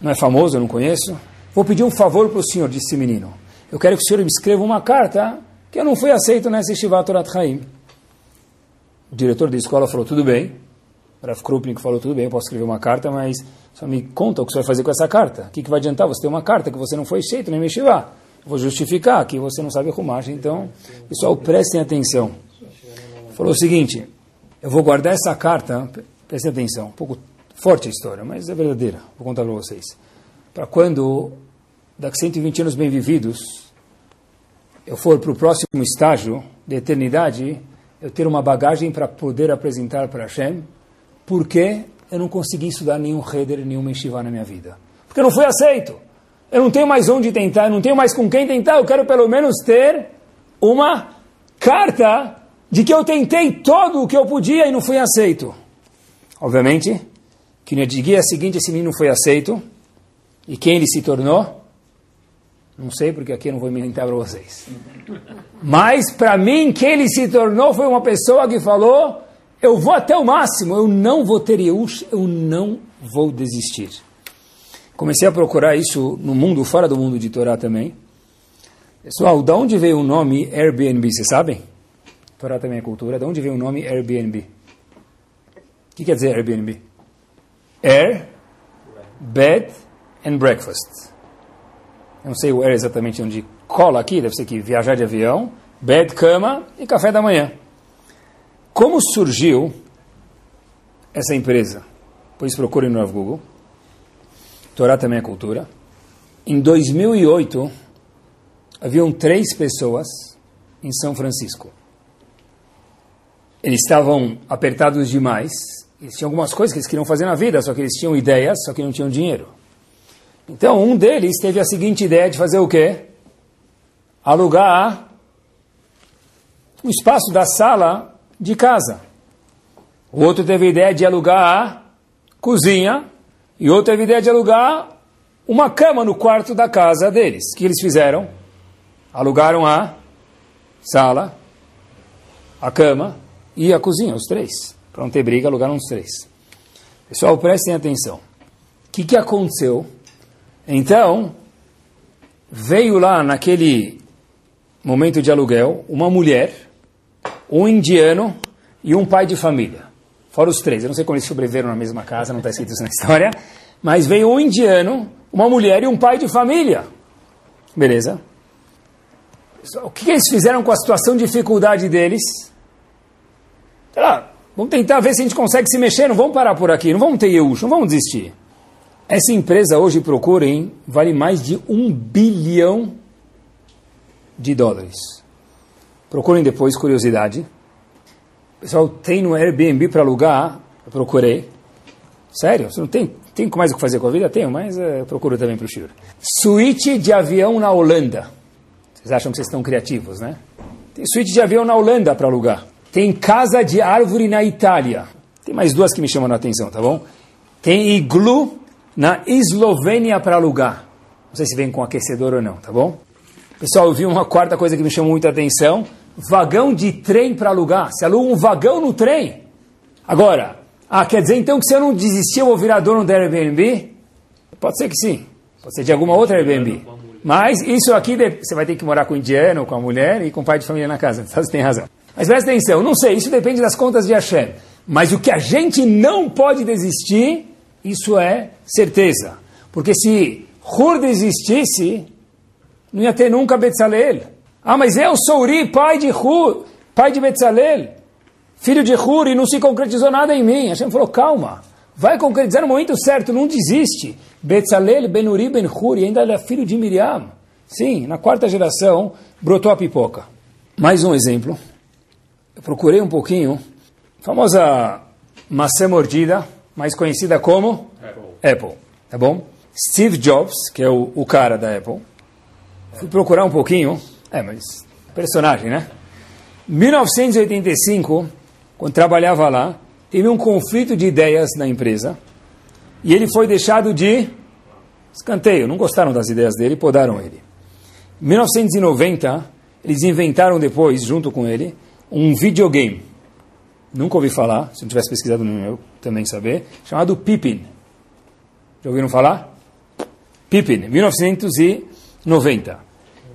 Não é famoso, eu não conheço. Vou pedir um favor para o senhor, disse o menino. Eu quero que o senhor me escreva uma carta que eu não fui aceito nessa Yeshiva Torat Haim. O diretor da escola falou, tudo bem. Rav Krupnik falou, tudo bem, eu posso escrever uma carta, mas só me conta o que você vai fazer com essa carta. O que, que vai adiantar você ter uma carta que você não foi aceito nem mexivá? Vou justificar que você não sabe arrumar. Então, pessoal, prestem atenção. Falou o seguinte, eu vou guardar essa carta, prestem atenção, um pouco forte a história, mas é verdadeira, vou contar para vocês. Para quando daqui 120 anos bem vividos, eu for para o próximo estágio de eternidade, eu ter uma bagagem para poder apresentar para Hashem, porque eu não consegui estudar nenhum Heder, nenhuma Yeshiva na minha vida. Porque eu não fui aceito. Eu não tenho mais onde tentar, eu não tenho mais com quem tentar, eu quero pelo menos ter uma carta de que eu tentei todo o que eu podia e não fui aceito. Obviamente, que no dia seguinte esse menino foi aceito, e quem ele se tornou? Não sei, porque aqui eu não vou inventar para vocês. Mas, para mim, quem ele se tornou foi uma pessoa que falou: Eu vou até o máximo, eu não vou ter Yehush, eu não vou desistir. Comecei a procurar isso no mundo, fora do mundo de Torá também. Pessoal, de onde veio o nome Airbnb, vocês sabem? Torá também é cultura. De onde veio o nome Airbnb? O que quer dizer Airbnb? Air, bed and breakfast. Eu não sei o air exatamente onde cola aqui, deve ser que viajar de avião, bed, cama e café da manhã. Como surgiu essa empresa? Pois procure no Google. Torá também é cultura. Em 2008, haviam três pessoas em São Francisco. Eles estavam apertados demais. Eles tinham algumas coisas que eles queriam fazer na vida, só que eles tinham ideias, só que não tinham dinheiro. Então, um deles teve a seguinte ideia de fazer o quê? Alugar o espaço da sala de casa. O outro teve a ideia de alugar a cozinha. E outro teve a ideia de alugar uma cama no quarto da casa deles. O que eles fizeram? Alugaram a sala, a cama e a cozinha, os três. Para não ter briga, alugaram os três. Pessoal, prestem atenção. O que, que aconteceu? Então, veio lá naquele momento de aluguel uma mulher, um indiano e um pai de família. Fora os três. Eu não sei como eles sobreviveram na mesma casa, não está escrito isso na história. Mas veio um indiano, uma mulher e um pai de família. Beleza? O que eles fizeram com a situação de dificuldade deles? Lá, vamos tentar ver se a gente consegue se mexer, não vamos parar por aqui, não vamos ter Yehush, não vamos desistir. Essa empresa hoje, procurem, vale mais de um bilhão de dólares. Procurem depois, curiosidade. Pessoal, tem no Airbnb para alugar? Eu procurei. Sério? Você não tem, tem mais o que fazer com a vida? Tenho, mas é, eu procuro também para o Shur. Suíte de avião na Holanda. Vocês acham que vocês estão criativos, né? Tem suíte de avião na Holanda para alugar. Tem casa de árvore na Itália. Tem mais duas que me chamam a atenção, tá bom? Tem iglu na Eslovênia para alugar. Não sei se vem com aquecedor ou não, tá bom? Pessoal, eu vi uma quarta coisa que me chamou muita atenção. Vagão de trem para alugar. Se aluga um vagão no trem. Agora, ah, quer dizer então que se eu não desistir eu vou virar dono da Airbnb? Pode ser que sim. Pode ser de alguma outra Airbnb. Mas isso aqui você vai ter que morar com o indiano, com a mulher e com o pai de família na casa. Você tem razão. Mas presta atenção, não sei, isso depende das contas de Hashem. Mas o que a gente não pode desistir isso é certeza. Porque se Hur existisse, não ia ter nunca Betzalel. Ah, mas eu sou Uri, pai de Hur, pai de Betzalel, filho de Hur, e não se concretizou nada em mim. A gente falou, calma, vai concretizar no momento certo, não desiste. Betzalel, Ben Uri, Ben Hur, e ainda é filho de Miriam. Sim, na quarta geração brotou a pipoca. Mais um exemplo. Eu procurei um pouquinho. Famosa maçã mordida mais conhecida como Apple. Apple, tá bom? Steve Jobs, que é o, o cara da Apple. Fui procurar um pouquinho, é, mas personagem, né? 1985, quando trabalhava lá, teve um conflito de ideias na empresa e ele foi deixado de escanteio. Não gostaram das ideias dele, podaram ele. Em 1990, eles inventaram depois, junto com ele, um videogame nunca ouvi falar, se não tivesse pesquisado no meu também saber, chamado Pippin. Já ouviram falar? Pippin, 1990.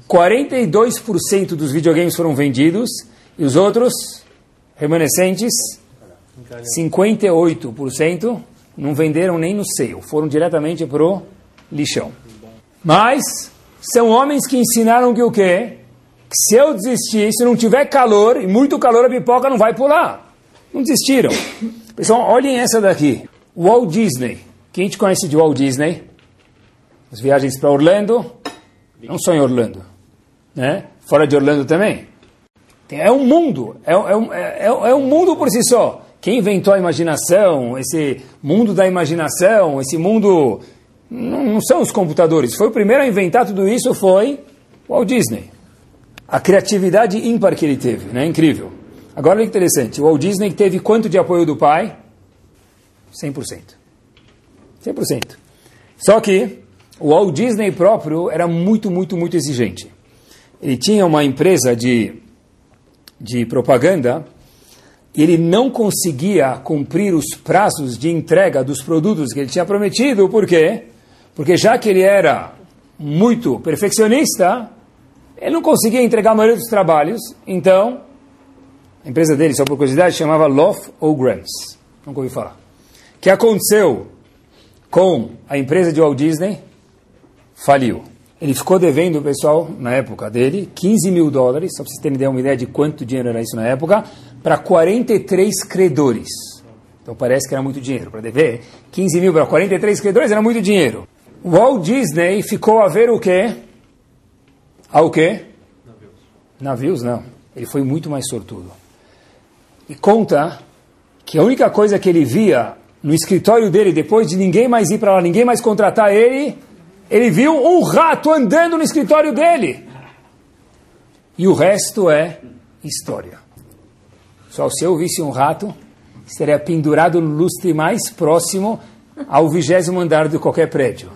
42% dos videogames foram vendidos e os outros remanescentes, 58%, não venderam nem no seio, foram diretamente para o lixão. Mas são homens que ensinaram que o quê? Que se eu desistir, se não tiver calor, e muito calor, a pipoca não vai pular. Não desistiram. Pessoal, olhem essa daqui. Walt Disney. Quem te conhece de Walt Disney? As viagens para Orlando, não só em Orlando, né? fora de Orlando também. É um mundo, é, é, é, é um mundo por si só. Quem inventou a imaginação, esse mundo da imaginação, esse mundo. Não, não são os computadores. Foi o primeiro a inventar tudo isso, foi Walt Disney. A criatividade ímpar que ele teve, né? Incrível. Agora olha que interessante. O Walt Disney teve quanto de apoio do pai? 100%. 100%. Só que o Walt Disney próprio era muito, muito, muito exigente. Ele tinha uma empresa de, de propaganda e ele não conseguia cumprir os prazos de entrega dos produtos que ele tinha prometido. Por quê? Porque já que ele era muito perfeccionista, ele não conseguia entregar a maioria dos trabalhos. Então, a empresa dele, só por curiosidade, chamava Loft ou Grams. Nunca ouvi falar. O que aconteceu com a empresa de Walt Disney? Faliu. Ele ficou devendo pessoal, na época dele, 15 mil dólares, só para vocês terem uma ideia de quanto dinheiro era isso na época, para 43 credores. Então parece que era muito dinheiro. Para dever 15 mil para 43 credores era muito dinheiro. Walt Disney ficou a ver o quê? A o quê? Navios. Navios, não. Ele foi muito mais sortudo. E conta que a única coisa que ele via no escritório dele, depois de ninguém mais ir para lá, ninguém mais contratar ele, ele viu um rato andando no escritório dele. E o resto é história. Só se eu visse um rato, estaria pendurado no lustre mais próximo ao vigésimo andar de qualquer prédio.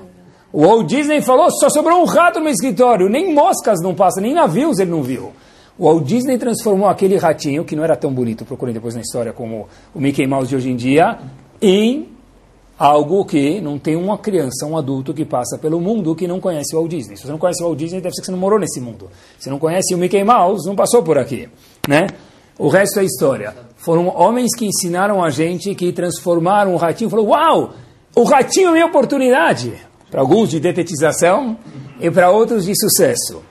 O Walt Disney falou, só sobrou um rato no escritório, nem moscas não passam, nem navios ele não viu. O Walt Disney transformou aquele ratinho, que não era tão bonito, procurem depois na história como o Mickey Mouse de hoje em dia, em algo que não tem uma criança, um adulto que passa pelo mundo que não conhece o Walt Disney. Se você não conhece o Walt Disney, deve ser que você não morou nesse mundo. Se não conhece o Mickey Mouse, não passou por aqui, né? O resto é história. Foram homens que ensinaram a gente, que transformaram o ratinho. Falou, uau, o ratinho é minha oportunidade. Para alguns de detetização e para outros de sucesso.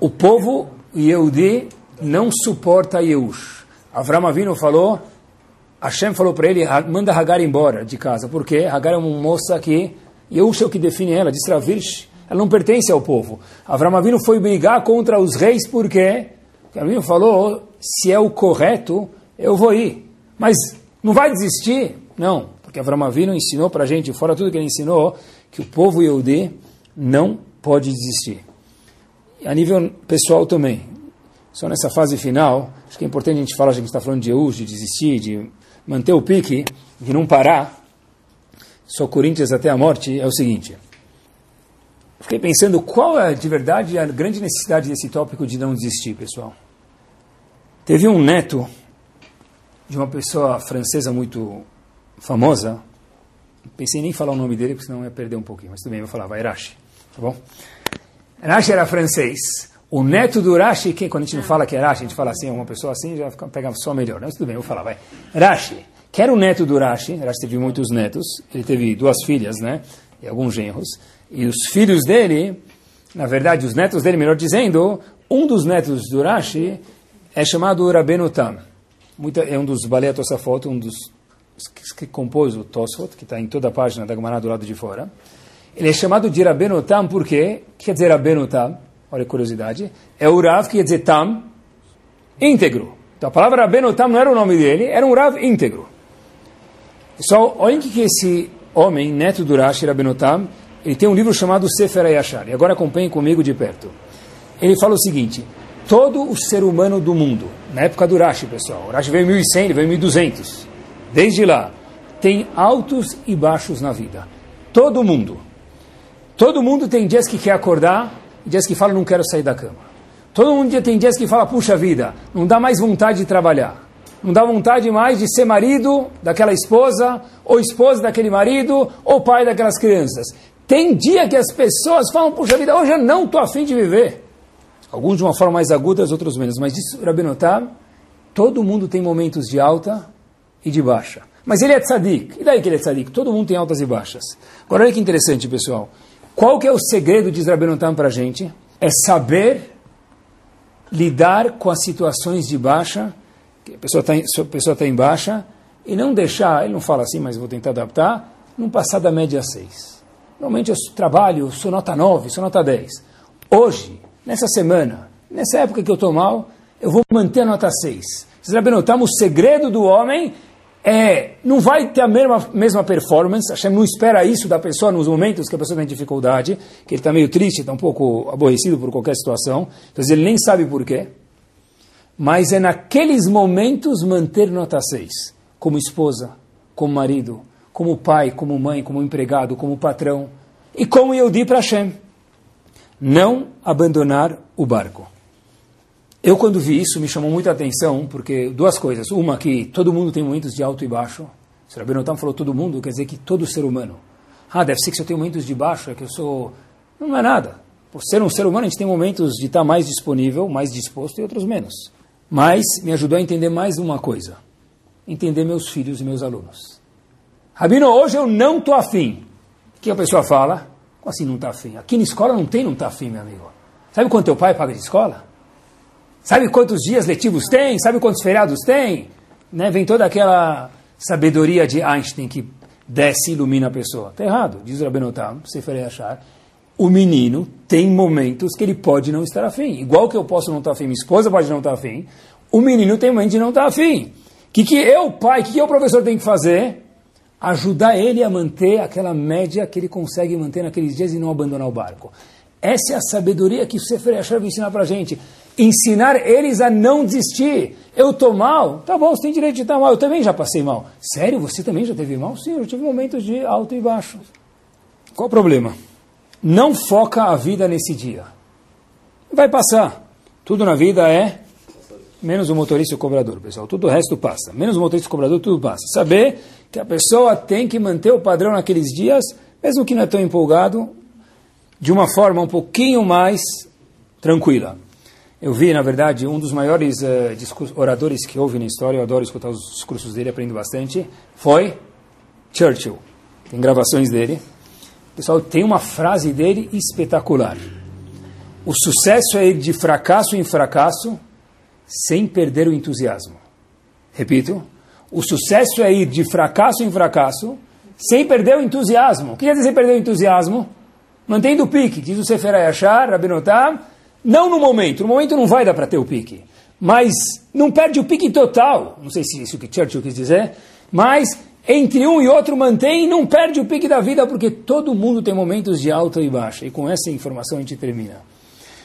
O povo Yehudi não suporta Yehush. Avram Avinu falou, Hashem falou para ele, manda Hagar embora de casa. Por quê? Hagar é uma moça que, Yehush é o que define ela, diz Travirsh, ela não pertence ao povo. Avram Avinu foi brigar contra os reis? Porque Avinu falou, se é o correto, eu vou ir. Mas não vai desistir? Não, porque Avram Avinu ensinou para a gente, fora tudo que ele ensinou, que o povo Yehudi não pode desistir. A nível pessoal também. Só nessa fase final, acho que é importante a gente falar, a gente está falando de Eus, de desistir, de manter o pique, de não parar, só Corinthians até a morte, é o seguinte. Fiquei pensando qual é de verdade a grande necessidade desse tópico de não desistir, pessoal. Teve um neto de uma pessoa francesa muito famosa. Pensei em nem falar o nome dele, porque senão ia perder um pouquinho. Mas tudo bem, vou falar, vai Rashi. Tá bom? Rashi era francês. O neto do Rashi, que quando a gente não fala que é Rashi, a gente fala assim, uma pessoa assim, já fica, pega só melhor. Mas tudo bem, vou falar, vai. Rashi, que era o neto do Rashi. Rashi teve muitos netos. Ele teve duas filhas, né? E alguns genros. E os filhos dele, na verdade, os netos dele, melhor dizendo, um dos netos do Rashi é chamado Rabenu Tam. Muita, é um dos Balei Tosafot, um dos que compôs o Tosfot, que está em toda a página da Gemara do lado de fora. Ele é chamado de Rabenu Tam porque, que quer dizer Rabenu Tam? Olha a curiosidade. É o Rav que quer dizer Tam, íntegro. Então a palavra Tam não era o nome dele, era um Rav íntegro. Pessoal, olhem que esse homem, neto do Rashi, Rabenu Tam, ele tem um livro chamado Sefer Ayashar. E agora acompanhem comigo de perto. Ele fala o seguinte, todo o ser humano do mundo, na época do Rashi, pessoal, o Rashi veio em 1100, ele veio em 1200, desde lá, tem altos e baixos na vida. Todo mundo. Todo mundo tem dias que quer acordar dias que fala não quero sair da cama. Todo mundo tem dias que fala, puxa vida, não dá mais vontade de trabalhar. Não dá vontade mais de ser marido daquela esposa, ou esposa daquele marido, ou pai daquelas crianças. Tem dia que as pessoas falam, puxa vida, hoje eu não estou afim de viver. Alguns de uma forma mais aguda, outros menos. Mas disso, Rabinotab, todo mundo tem momentos de alta e de baixa. Mas ele é tzadik. E daí que ele é tzadik? Todo mundo tem altas e baixas. Agora olha que interessante, pessoal. Qual que é o segredo, diz Rabinotam para a gente? É saber lidar com as situações de baixa, que a pessoa está tá em baixa, e não deixar, ele não fala assim, mas vou tentar adaptar, não passar da média 6. Normalmente eu trabalho, sou nota 9, sou nota 10. hoje, nessa semana, nessa época que eu estou mal, eu vou manter a nota 6. Vocês sabem notar, o segredo do homem é, não vai ter a mesma, mesma performance, Hashem não espera isso da pessoa nos momentos que a pessoa tem dificuldade, que ele está meio triste, está um pouco aborrecido por qualquer situação, então ele nem sabe por quê, mas é naqueles momentos manter nota 6, como esposa, como marido, como pai, como mãe, como empregado, como patrão, e como eu di para Hashem, não abandonar o barco. Eu, quando vi isso, me chamou muita atenção, porque duas coisas. Uma, que todo mundo tem momentos de alto e baixo. Se Rabbi Notam falou todo mundo, quer dizer que todo ser humano. Ah, deve ser que se eu tenho momentos de baixo, é que eu sou... Não é nada. Por ser um ser humano, a gente tem momentos de estar mais disponível, mais disposto e outros menos. Mas me ajudou a entender mais uma coisa. Entender meus filhos e meus alunos. Rabino, hoje eu não estou afim. O que a pessoa fala? Como assim não está afim? Aqui na escola não tem não está afim, meu amigo. Sabe quanto teu pai paga de escola? Sabe quantos dias letivos tem? Sabe quantos feriados tem? Né? Vem toda aquela sabedoria de Einstein que desce e ilumina a pessoa. Está errado, diz o Rabenotam, Sefer achar. O menino tem momentos que ele pode não estar afim. Igual que eu posso não estar afim, minha esposa pode não estar afim. O menino tem momentos de não estar afim. O que, que eu, pai, o que, que o professor tem que fazer? Ajudar ele a manter aquela média que ele consegue manter naqueles dias e não abandonar o barco. Essa é a sabedoria que o Sefer Yashar vai ensinar para a gente ensinar eles a não desistir. Eu estou mal? Tá bom, você tem direito de estar mal. Eu também já passei mal. Sério? Você também já teve mal? Sim, eu tive momentos de alto e baixo. Qual o problema? Não foca a vida nesse dia. Vai passar. Tudo na vida é menos o motorista e o cobrador, pessoal. Tudo o resto passa. Menos o motorista e o cobrador, tudo passa. Saber que a pessoa tem que manter o padrão naqueles dias, mesmo que não é tão empolgado, de uma forma um pouquinho mais tranquila. Eu vi, na verdade, um dos maiores uh, oradores que houve na história, eu adoro escutar os discursos dele, aprendo bastante, foi Churchill. Tem gravações dele. Pessoal, tem uma frase dele espetacular. O sucesso é ir de fracasso em fracasso sem perder o entusiasmo. Repito, o sucesso é ir de fracasso em fracasso sem perder o entusiasmo. O que quer dizer perder o entusiasmo? Mantendo o pique, diz o Sefer Ayashar, Rabinotam, não no momento, no momento não vai dar para ter o pique, mas não perde o pique total, não sei se isso que Churchill quis dizer, mas entre um e outro mantém e não perde o pique da vida, porque todo mundo tem momentos de alta e baixa, e com essa informação a gente termina.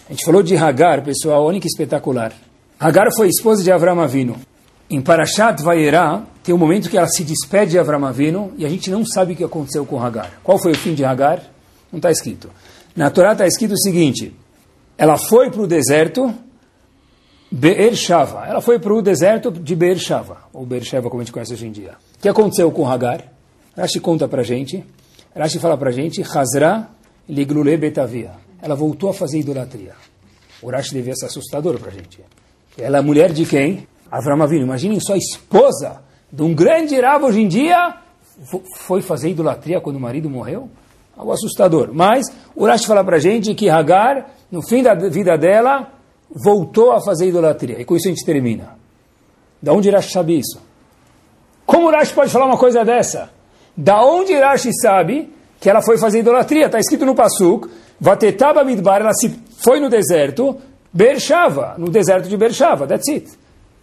A gente falou de Hagar, pessoal, olha que espetacular. Hagar foi esposa de Avram Avinu. Em Parashat Vayera, tem um momento que ela se despede de Avram Avinu, e a gente não sabe o que aconteceu com Hagar. Qual foi o fim de Hagar? Não está escrito. Na Torá está escrito o seguinte, ela foi para o deserto Be'er Shava. Ela foi para o deserto de Be'er Shava, ou Be'er como a gente conhece hoje em dia. O que aconteceu com Hagar? Rashi conta para a gente. Rashi fala para a gente, Hazra liglule betavia. Ela voltou a fazer idolatria. O Rashi devia ser assustador para a gente. Ela é mulher de quem? Avram Avinu. Imaginem só, esposa de um grande rabo hoje em dia foi fazer idolatria quando o marido morreu? Algo assustador. Mas o Rashi fala para a gente que Hagar no fim da vida dela, voltou a fazer idolatria. E com isso a gente termina. Da onde Rashi sabe isso? Como Rashi pode falar uma coisa dessa? Da onde Rashi sabe que ela foi fazer idolatria? Está escrito no Pasuk, Vatetaba Midbar, ela se foi no deserto, Bershava, no deserto de Bershava, that's it.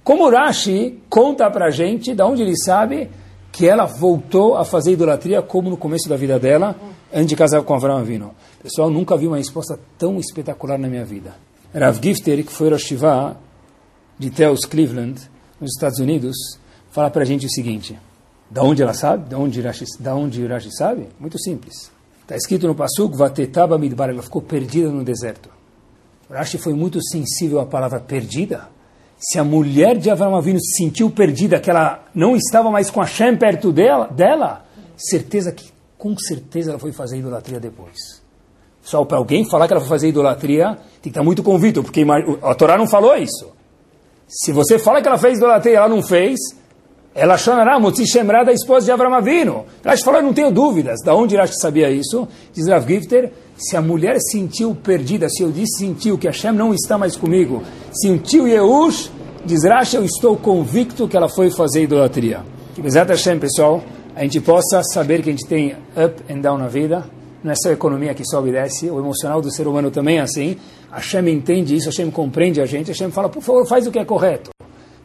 Como Rashi conta para a gente, da onde ele sabe que ela voltou a fazer idolatria como no começo da vida dela, antes de casar com Avram Avinu. Pessoal, nunca vi uma resposta tão espetacular na minha vida. Rav Gifter, que foi Rosh de Theos Cleveland, nos Estados Unidos, fala para a gente o seguinte. Da onde ela sabe? Da onde Rashi, da onde Rashi sabe? Muito simples. Está escrito no Pasuk, Vatetaba Midbar, ela ficou perdida no deserto. Rashi foi muito sensível à palavra perdida. Se a mulher de Avram Avinu se sentiu perdida, que ela não estava mais com a Shem perto dela, dela, certeza que, com certeza, ela foi fazer idolatria depois. Só para alguém falar que ela foi fazer idolatria, tem que estar muito convicto, porque a Torá não falou isso. Se você fala que ela fez idolatria e ela não fez, ela chorará, Motzi Shemra, da esposa de Avram Avinu. Rashi falou, não tenho dúvidas. Da onde Rashi sabia isso? Diz Rav Gifter, se a mulher sentiu perdida, se eu disse sentiu que Hashem não está mais comigo, sentiu Yehush, diz Rashi, eu estou convicto que ela foi fazer idolatria. Que Bezat Hashem, pessoal, a gente possa saber que a gente tem up and down na vida, não é só a economia que sobe e desce, o emocional do ser humano também é assim. Hashem entende isso, Hashem compreende a gente, Hashem fala, por favor, faz o que é correto.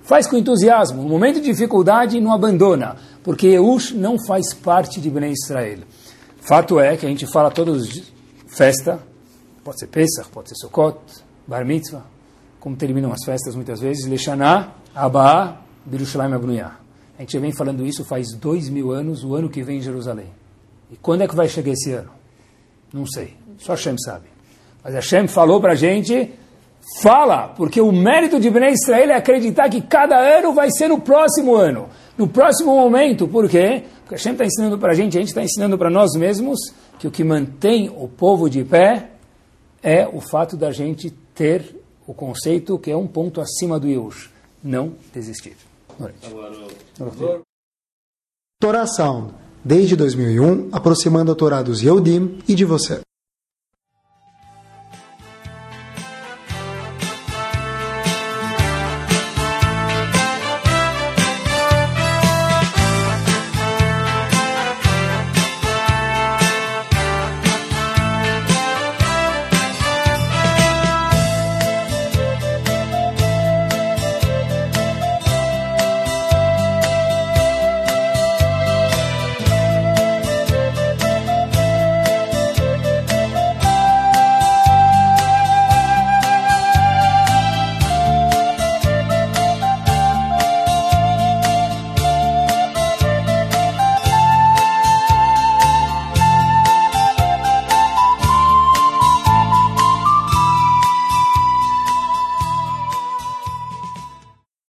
Faz com entusiasmo. No momento de dificuldade, não abandona. Porque Eush não faz parte de Bnei Israel. Fato é que a gente fala todos festa, pode ser Pesach, pode ser Sukkot, Bar Mitzvah, como terminam as festas muitas vezes, Leshaná, Abba, Birushalayim Abnuyah. A gente vem falando isso faz dois mil anos, o ano que vem em Jerusalém. E quando é que vai chegar esse ano? Não sei, só Hashem sabe. Mas Hashem falou para a gente, fala, porque o mérito de Bnei Israel é acreditar que cada ano vai ser no próximo ano, no próximo momento. Por quê? Porque Hashem está ensinando para a gente, a gente está ensinando para nós mesmos, que o que mantém o povo de pé é o fato da gente ter o conceito que é um ponto acima do Yush, não desistir. Torá Sound, desde 2001, aproximando a Torá dos Yehudim e de você.